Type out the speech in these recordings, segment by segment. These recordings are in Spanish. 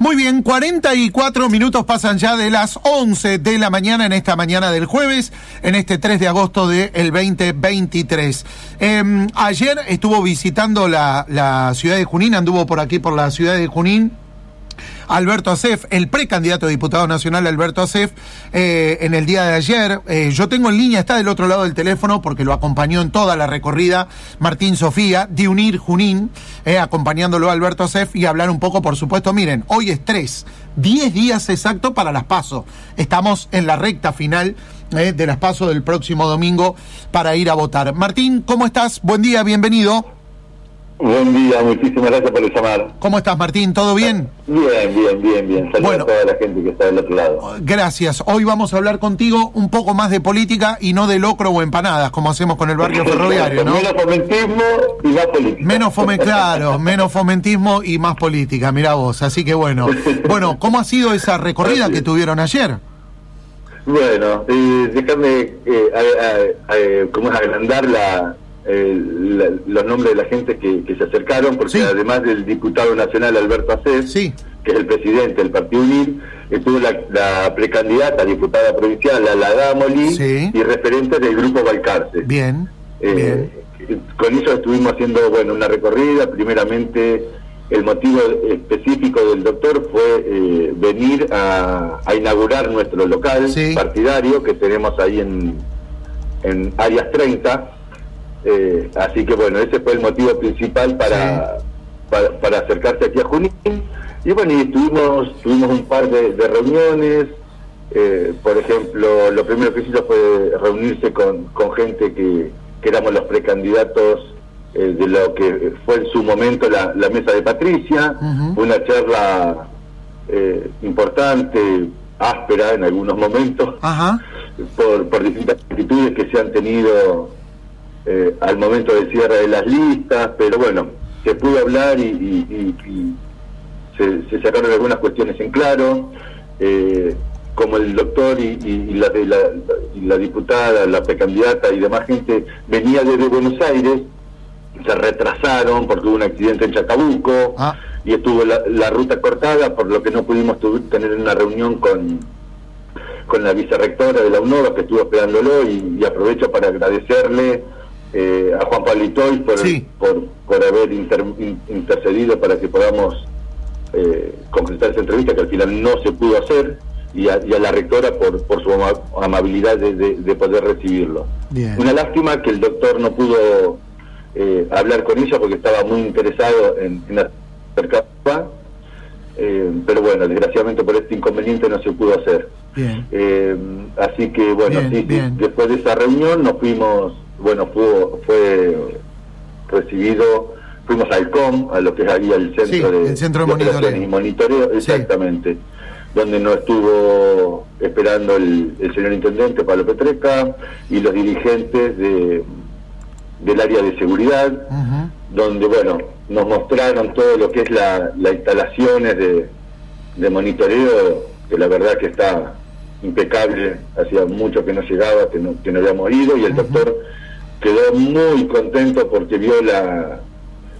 Muy bien, 44 minutos pasan ya de las 11 de la mañana en esta mañana del jueves, en este 3 de agosto del 2023. Em, ayer estuvo visitando la, la ciudad de Junín, anduvo por aquí por la ciudad de Junín Alberto Acef, el precandidato a diputado nacional Alberto Acef, eh, en el día de ayer. Eh, yo tengo en línea, está del otro lado del teléfono porque lo acompañó en toda la recorrida Martín Sofía, de Unir Junín, eh, acompañándolo a Alberto Acef y hablar un poco, por supuesto, miren, hoy es tres, diez días exacto para las pasos. Estamos en la recta final de las pasos del próximo domingo para ir a votar. Martín, ¿cómo estás? Buen día, bienvenido. Buen día, muchísimas gracias por el llamar. ¿Cómo estás, Martín? ¿Todo bien? Bien, bien, bien, bien. Saludos a toda la gente que está del otro lado. Gracias. Hoy vamos a hablar contigo un poco más de política y no de locro o empanadas, como hacemos con el barrio ferroviario, ¿no? Menos fomentismo y más política. Menos fome, claro, menos fomentismo y más política, mira vos. Así que bueno. Bueno, ¿cómo ha sido esa recorrida que tuvieron ayer? Bueno, eh, déjame, eh, eh, ¿cómo es agrandar la eh, los nombres de la gente que, se acercaron, porque además del diputado nacional Alberto Acés, que es el presidente del Partido Unir, estuvo la, precandidata diputada provincial, la Damoli, y referente del Grupo Balcarce. Bien, eh, Con eso estuvimos haciendo bueno una recorrida, primeramente el motivo específico del doctor fue eh, venir a, inaugurar nuestro local partidario que tenemos ahí en, en Áreas 30, eh, así que bueno, ese fue el motivo principal para, para, acercarse aquí a Junín. Y bueno, y tuvimos, tuvimos un par de, reuniones. Eh, por ejemplo, lo primero que hizo fue reunirse con, con gente que, que éramos los precandidatos eh, de lo que fue en su momento la, mesa de Patricia. Una charla importante, áspera en algunos momentos, Por, por distintas actitudes que se han tenido eh, al momento del cierre de las listas, pero bueno, se pudo hablar y, se, sacaron algunas cuestiones en claro, eh, como el doctor y, la, la, diputada, la precandidata y demás gente venía desde Buenos Aires, se retrasaron porque hubo un accidente en Chacabuco ah. y estuvo la, ruta cortada, por lo que no pudimos tener una reunión con con la vicerrectora de la UNOVA que estuvo esperándolo y aprovecho para agradecerle eh, a Juan Pablo por, por, haber intercedido para que podamos eh, concretar esa entrevista que al final no se pudo hacer y a, la rectora por, por su amabilidad de, poder recibirlo. Una lástima que el doctor no pudo eh, hablar con ella porque estaba muy interesado en, en acercarse, eh, pero bueno, desgraciadamente por este inconveniente no se pudo hacer. así que bueno, después de esa reunión nos fuimos bueno, fue, fue recibido, fuimos al COM, a lo que es ahí el centro de, el centro de monitoreo. exactamente, donde nos estuvo esperando el, señor intendente Pablo Petreca y los dirigentes de, del área de seguridad, donde, bueno, nos mostraron todo lo que es la, las instalaciones de, de monitoreo, que la verdad que está impecable, hacía mucho que no llegaba, que no, que no habíamos ido, y el doctor quedó muy contento porque vio la,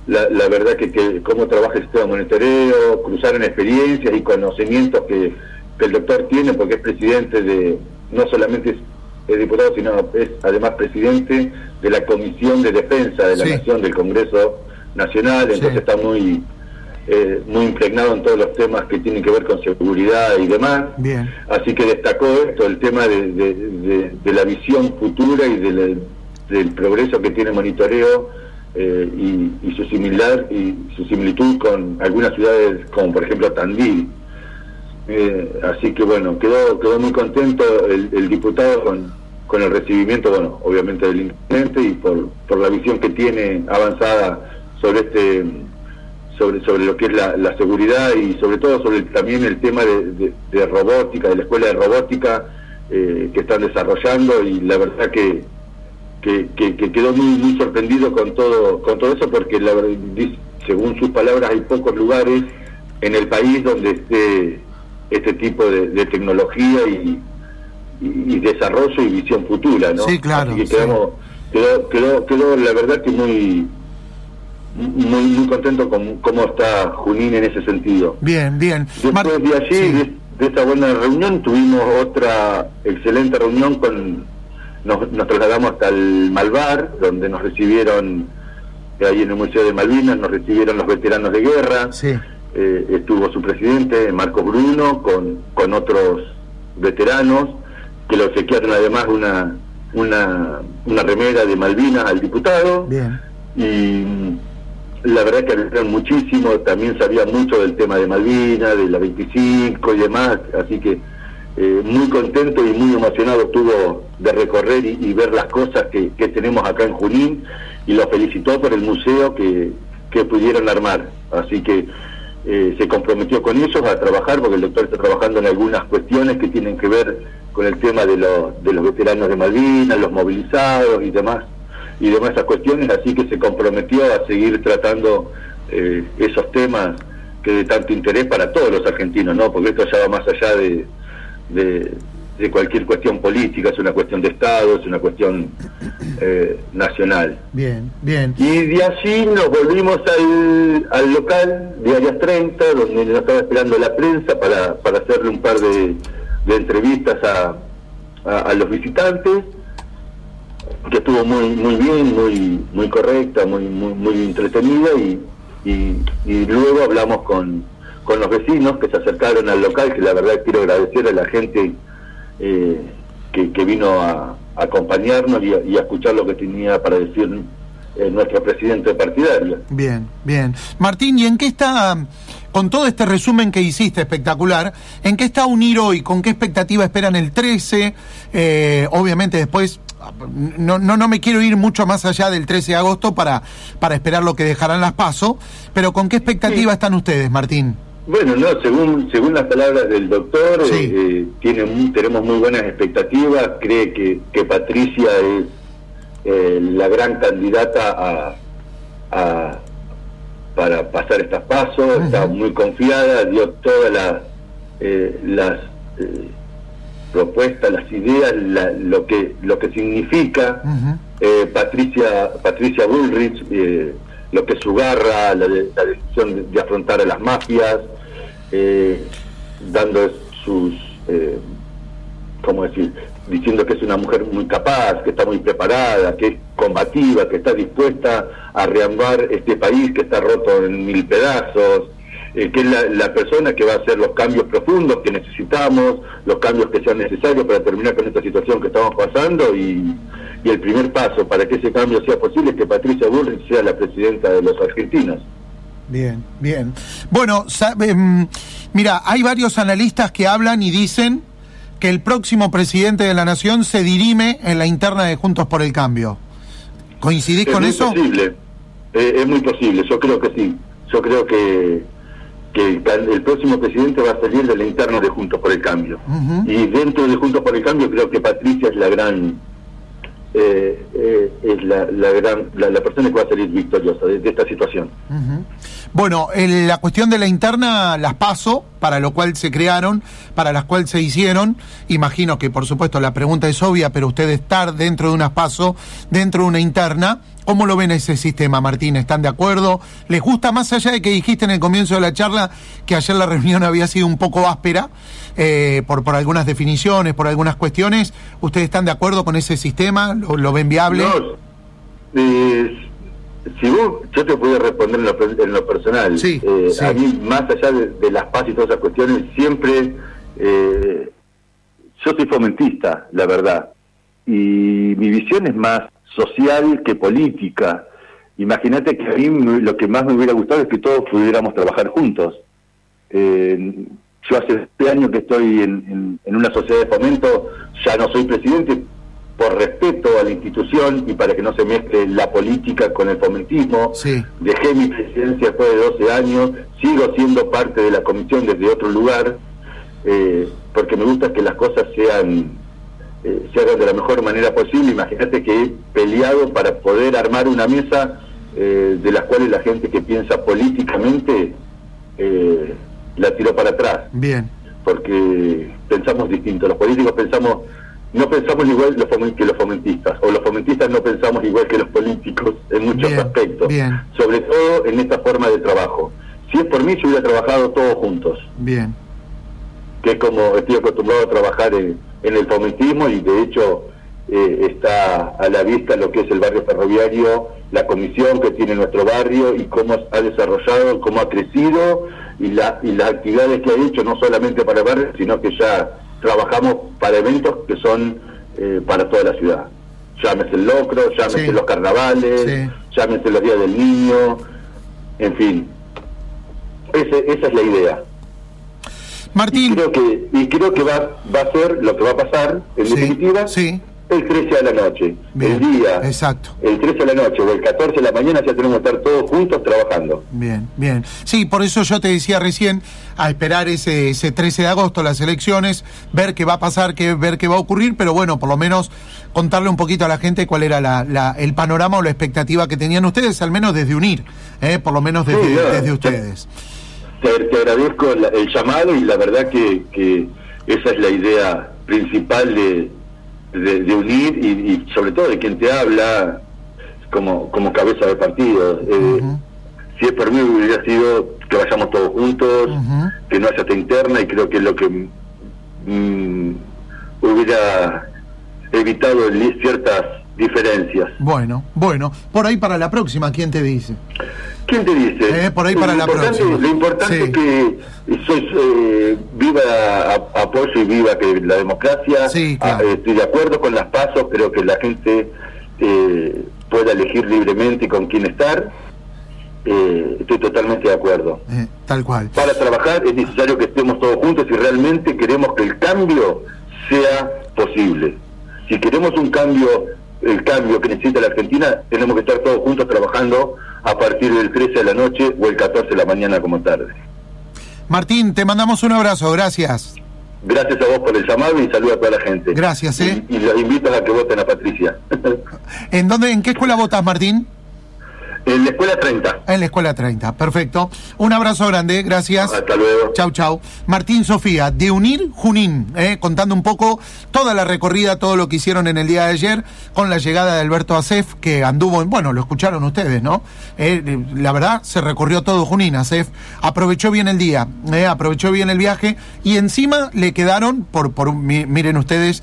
la, verdad que, que, cómo trabaja el sistema monitoreo, cruzaron experiencias y conocimientos que, el doctor tiene porque es presidente de, no solamente es, diputado, sino es además presidente de la Comisión de Defensa de la Nación del Congreso Nacional, entonces está muy eh, muy impregnado en todos los temas que tienen que ver con seguridad y demás. Así que destacó esto, el tema de, de, de la visión futura y de del progreso que tiene monitoreo eh, y, su similar y su similitud con algunas ciudades como por ejemplo Tandil. Eh, así que bueno, quedó quedó muy contento el, diputado con, con el recibimiento, bueno, obviamente del intendente y por, por la visión que tiene avanzada sobre este sobre, sobre lo que es la, seguridad y sobre todo sobre también el tema de, robótica, de la escuela de robótica eh, que están desarrollando y la verdad que, que, quedó muy, muy sorprendido con todo, con todo eso porque la, según sus palabras hay pocos lugares en el país donde esté este tipo de, tecnología y, y, desarrollo y visión futura, ¿no? Sí, claro. Así que quedamos, quedó, quedó, quedó la verdad que muy muy muy contento con cómo está Junín en ese sentido. Bien, bien. Después de allí, de, esta buena reunión, tuvimos otra excelente reunión con... Nos, nos trasladamos hasta el Malvar, donde nos recibieron, ahí en el Museo de Malvinas, nos recibieron los veteranos de guerra. Sí. Eh, estuvo su presidente, Marcos Bruno, con, con otros veteranos, que le obsequiaron además una, una, una remera de Malvinas al diputado. Bien. Y la verdad que aprendieron muchísimo, también sabía mucho del tema de Malvinas, de la 25 y demás, así que eh, muy contento y muy emocionado estuvo de recorrer y, ver las cosas que, tenemos acá en Junín y lo felicitó por el museo que, que pudieron armar. Así que eh, se comprometió con ellos a trabajar, porque el doctor está trabajando en algunas cuestiones que tienen que ver con el tema de, de los veteranos de Malvinas, los movilizados y demás y demás cuestiones, así que se comprometió a seguir tratando eh, esos temas que de tanto interés para todos los argentinos, ¿no? Porque esto ya va más allá de, de, cualquier cuestión política, es una cuestión de Estado, es una cuestión eh, nacional. Bien, bien. Y de allí nos volvimos al, al local de Arias 30, donde nos estaba esperando la prensa para, para hacerle un par de, de entrevistas a, a los visitantes que estuvo muy muy bien, muy muy correcta, muy muy, muy entretenida y, y, luego hablamos con, con los vecinos que se acercaron al local, que la verdad quiero agradecer a la gente eh, que, vino a, acompañarnos y a, escuchar lo que tenía para decir eh, nuestro presidente partidario. Bien, bien. Martín, ¿y en qué está, con todo este resumen que hiciste espectacular, en qué está unir hoy? ¿Con qué expectativa esperan el 13? Eh, obviamente después no, no, no me quiero ir mucho más allá del 13 de agosto para, para esperar lo que dejarán las pasos, pero ¿con qué expectativa están ustedes, Martín? Bueno, no, según según las palabras del doctor, eh, tiene, tenemos muy buenas expectativas, cree que, que Patricia es eh, la gran candidata a, para pasar estas pasos, está muy confiada, dio todas las, eh, las propuestas, las ideas, lo que lo que significa. Eh, Patricia Patricia Bullrich, eh, lo que es su garra, la, decisión de, afrontar a las mafias, eh, dando sus, ¿cómo decir? Diciendo que es una mujer muy capaz, que está muy preparada, que es combativa, que está dispuesta a reambar este país que está roto en mil pedazos, eh, que es la, persona que va a hacer los cambios profundos que necesitamos, los cambios que sean necesarios para terminar con esta situación que estamos pasando y, el primer paso para que ese cambio sea posible es que Patricia Bullrich sea la presidenta de los argentinos. Bien, bien. Bueno, em, mira, hay varios analistas que hablan y dicen que el próximo presidente de la nación se dirime en la interna de Juntos por el Cambio. ¿Coincidís con eso? Es posible, eh, es muy posible, yo creo que sí. Yo creo que que el, próximo presidente va a salir de la interna de Juntos por el Cambio. Y dentro de Juntos por el Cambio creo que Patricia es la gran eh, eh, es la, gran la, persona que va a salir victoriosa de, esta situación. Bueno, la cuestión de la interna las paso, para lo cual se crearon, para las cuales se hicieron. Imagino que, por supuesto, la pregunta es obvia, pero usted estar dentro de unas paso, dentro de una interna, ¿cómo lo ven ese sistema, Martín? ¿Están de acuerdo? ¿Les gusta más allá de que dijiste en el comienzo de la charla que ayer la reunión había sido un poco áspera eh, por, por algunas definiciones, por algunas cuestiones? ¿Ustedes están de acuerdo con ese sistema? ¿Lo, ven viable? No, si vos, yo te puedo responder en lo, personal. Eh, a mí, más allá de, las paz y todas esas cuestiones, siempre eh, yo soy fomentista, la verdad. Y mi visión es más social que política. Imagínate que a mí lo que más me hubiera gustado es que todos pudiéramos trabajar juntos. Eh, yo hace este año que estoy en, en, una sociedad de fomento, ya no soy presidente, por respeto a la institución y para que no se mezcle la política con el fomentismo. Dejé mi presidencia después de 12 años, sigo siendo parte de la comisión desde otro lugar, eh, porque me gusta que las cosas sean eh, se hagan de la mejor manera posible. Imagínate que he peleado para poder armar una mesa eh, de las cuales la gente que piensa políticamente la tiró para atrás. Bien. Porque pensamos distinto. Los políticos pensamos no pensamos igual que los fomentistas, o los fomentistas no pensamos igual que los políticos en muchos aspectos, sobre todo en esta forma de trabajo. Si es por mí, yo hubiera trabajado todos juntos. Bien. Que es como estoy acostumbrado a trabajar en, el fomentismo y de hecho eh, está a la vista lo que es el barrio ferroviario, la comisión que tiene nuestro barrio y cómo ha desarrollado, cómo ha crecido y, la, y las actividades que ha hecho, no solamente para el barrio, sino que ya trabajamos para eventos que son eh, para toda la ciudad. Llámese el locro, llámese los carnavales, llámese los días del niño, en fin. esa es la idea. Martín. Y creo que, y creo que va, va a ser lo que va a pasar, en definitiva. Sí el 13 de la noche. el día. Exacto. El 13 de la noche o el 14 de la mañana ya tenemos que estar todos juntos trabajando. Bien, bien. Sí, por eso yo te decía recién, a esperar ese, ese 13 de agosto las elecciones, ver qué va a pasar, qué, ver qué va a ocurrir, pero bueno, por lo menos contarle un poquito a la gente cuál era la, la, el panorama o la expectativa que tenían ustedes, al menos desde unir, ¿eh? por lo menos desde, ustedes. Te, agradezco el llamado y la verdad que, que esa es la idea principal de de, unir y, sobre todo de quien te habla como, como cabeza de partido. Eh, si es por mí hubiera sido que vayamos todos juntos, que no haya esta interna y creo que es lo que mm, hubiera evitado ciertas diferencias. Bueno, bueno, por ahí para la próxima, ¿quién te dice? ¿Quién te dice? Eh, por ahí para la próxima. Lo importante es que eh, viva apoyo y viva que la democracia. Sí, ah, estoy de acuerdo con las pasos, creo que la gente eh, pueda elegir libremente con quién estar. Eh, estoy totalmente de acuerdo. tal cual. Para trabajar es necesario que estemos todos juntos y realmente queremos que el cambio sea posible. Si queremos un cambio, el cambio que necesita la Argentina, tenemos que estar todos juntos trabajando a partir del 13 de la noche o el 14 de la mañana como tarde. Martín, te mandamos un abrazo, gracias. Gracias a vos por el llamado y saludo a toda la gente. Gracias, ¿eh? Y, y los invito a que voten a Patricia. ¿En dónde, en qué escuela votas, Martín? En la escuela 30. En la escuela 30, perfecto. Un abrazo grande, gracias. Hasta luego. Chau, chau. Martín Sofía, de Unir Junín, eh, contando un poco toda la recorrida, todo lo que hicieron en el día de ayer con la llegada de Alberto Acef, que anduvo, bueno, lo escucharon ustedes, ¿no? Eh, la verdad, se recorrió todo Junín, Acef. Aprovechó bien el día, eh, aprovechó bien el viaje y encima le quedaron, por, por miren ustedes.